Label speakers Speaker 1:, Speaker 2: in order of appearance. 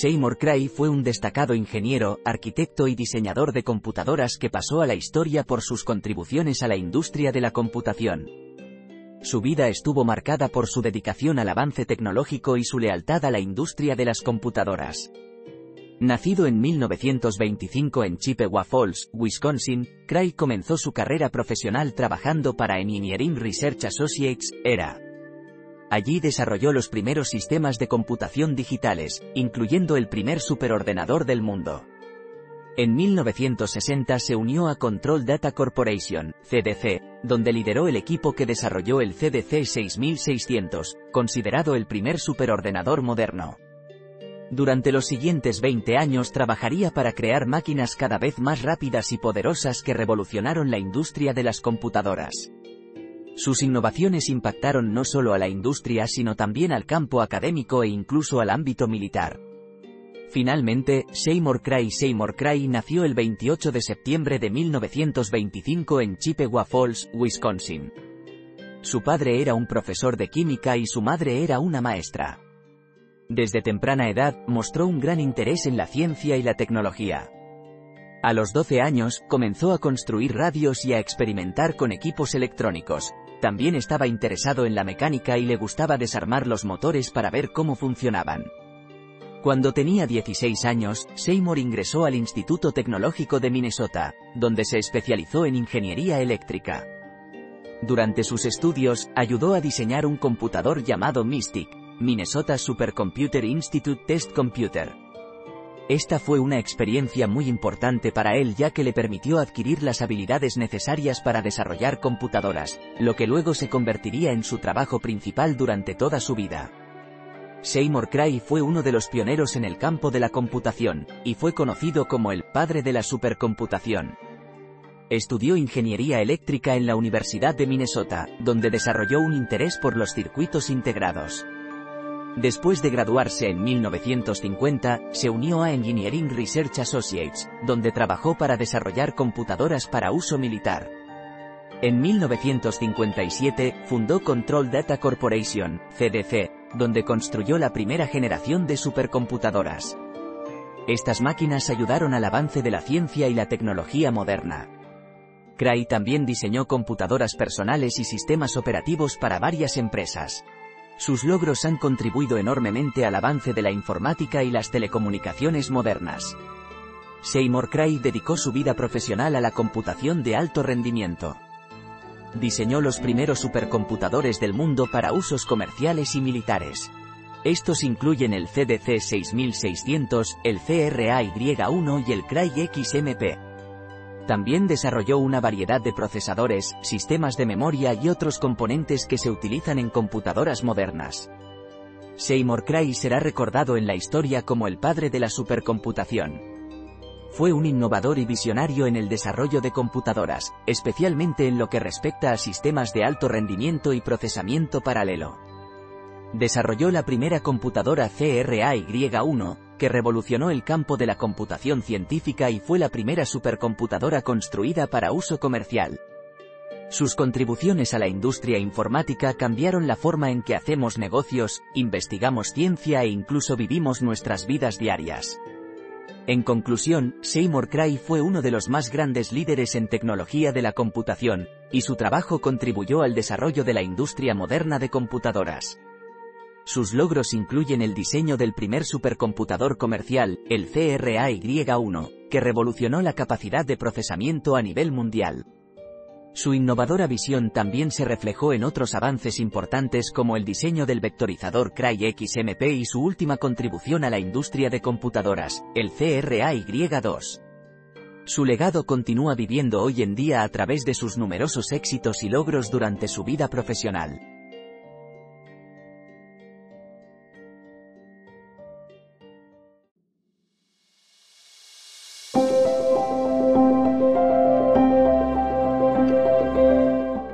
Speaker 1: Seymour Cray fue un destacado ingeniero, arquitecto y diseñador de computadoras que pasó a la historia por sus contribuciones a la industria de la computación. Su vida estuvo marcada por su dedicación al avance tecnológico y su lealtad a la industria de las computadoras. Nacido en 1925 en Chippewa Falls, Wisconsin, Cray comenzó su carrera profesional trabajando para Engineering Research Associates, ERA. Allí desarrolló los primeros sistemas de computación digitales, incluyendo el primer superordenador del mundo. En 1960 se unió a Control Data Corporation, CDC, donde lideró el equipo que desarrolló el CDC 6600, considerado el primer superordenador moderno. Durante los siguientes 20 años trabajaría para crear máquinas cada vez más rápidas y poderosas que revolucionaron la industria de las computadoras. Sus innovaciones impactaron no solo a la industria sino también al campo académico e incluso al ámbito militar. Finalmente, Seymour Cray Seymour Cray nació el 28 de septiembre de 1925 en Chippewa Falls, Wisconsin. Su padre era un profesor de química y su madre era una maestra. Desde temprana edad, mostró un gran interés en la ciencia y la tecnología. A los 12 años, comenzó a construir radios y a experimentar con equipos electrónicos, también estaba interesado en la mecánica y le gustaba desarmar los motores para ver cómo funcionaban. Cuando tenía 16 años, Seymour ingresó al Instituto Tecnológico de Minnesota, donde se especializó en ingeniería eléctrica. Durante sus estudios, ayudó a diseñar un computador llamado Mystic, Minnesota Supercomputer Institute Test Computer. Esta fue una experiencia muy importante para él ya que le permitió adquirir las habilidades necesarias para desarrollar computadoras, lo que luego se convertiría en su trabajo principal durante toda su vida. Seymour Cray fue uno de los pioneros en el campo de la computación, y fue conocido como el padre de la supercomputación. Estudió ingeniería eléctrica en la Universidad de Minnesota, donde desarrolló un interés por los circuitos integrados. Después de graduarse en 1950, se unió a Engineering Research Associates, donde trabajó para desarrollar computadoras para uso militar. En 1957, fundó Control Data Corporation, CDC, donde construyó la primera generación de supercomputadoras. Estas máquinas ayudaron al avance de la ciencia y la tecnología moderna. Cray también diseñó computadoras personales y sistemas operativos para varias empresas. Sus logros han contribuido enormemente al avance de la informática y las telecomunicaciones modernas. Seymour Cray dedicó su vida profesional a la computación de alto rendimiento. Diseñó los primeros supercomputadores del mundo para usos comerciales y militares. Estos incluyen el CDC 6600, el CRAY1 y el Cray XMP. También desarrolló una variedad de procesadores, sistemas de memoria y otros componentes que se utilizan en computadoras modernas. Seymour Cray será recordado en la historia como el padre de la supercomputación. Fue un innovador y visionario en el desarrollo de computadoras, especialmente en lo que respecta a sistemas de alto rendimiento y procesamiento paralelo. Desarrolló la primera computadora CRAY1, que revolucionó el campo de la computación científica y fue la primera supercomputadora construida para uso comercial. Sus contribuciones a la industria informática cambiaron la forma en que hacemos negocios, investigamos ciencia e incluso vivimos nuestras vidas diarias. En conclusión, Seymour Cray fue uno de los más grandes líderes en tecnología de la computación, y su trabajo contribuyó al desarrollo de la industria moderna de computadoras. Sus logros incluyen el diseño del primer supercomputador comercial, el CRAY1, que revolucionó la capacidad de procesamiento a nivel mundial. Su innovadora visión también se reflejó en otros avances importantes como el diseño del vectorizador Cray XMP y su última contribución a la industria de computadoras, el CRAY2. Su legado continúa viviendo hoy en día a través de sus numerosos éxitos y logros durante su vida profesional.